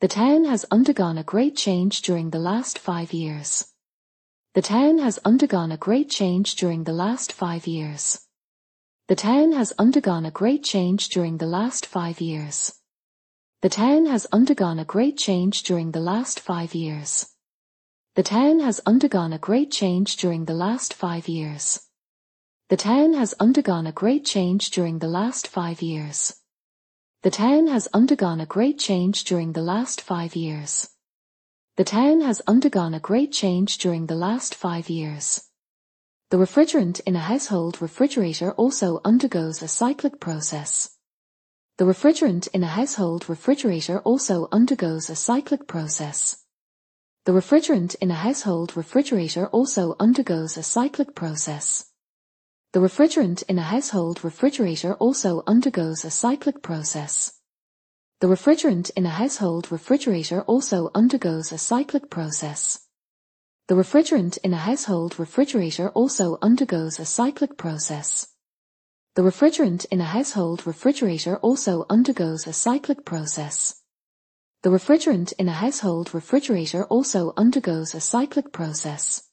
The town has undergone a great change during the last five years. The town has undergone a great change during the last five years. The town has undergone a great change during the last five years. The town has undergone a great change during the last five years. The town has undergone a great change during the last five years. The town has undergone a great change during the last five years. The town has undergone a great change during the last five years. The town has undergone a great change during the last five years. The refrigerant in a household refrigerator also undergoes a cyclic process. The refrigerant in a household refrigerator also undergoes a cyclic process. The refrigerant in a household refrigerator also undergoes a cyclic process. The refrigerant in a household refrigerator also undergoes a cyclic process. The refrigerant in a household refrigerator also undergoes a cyclic process. The refrigerant in a household refrigerator also undergoes a cyclic process. The refrigerant in a household refrigerator also undergoes a cyclic process. The refrigerant in a household refrigerator also undergoes a cyclic process.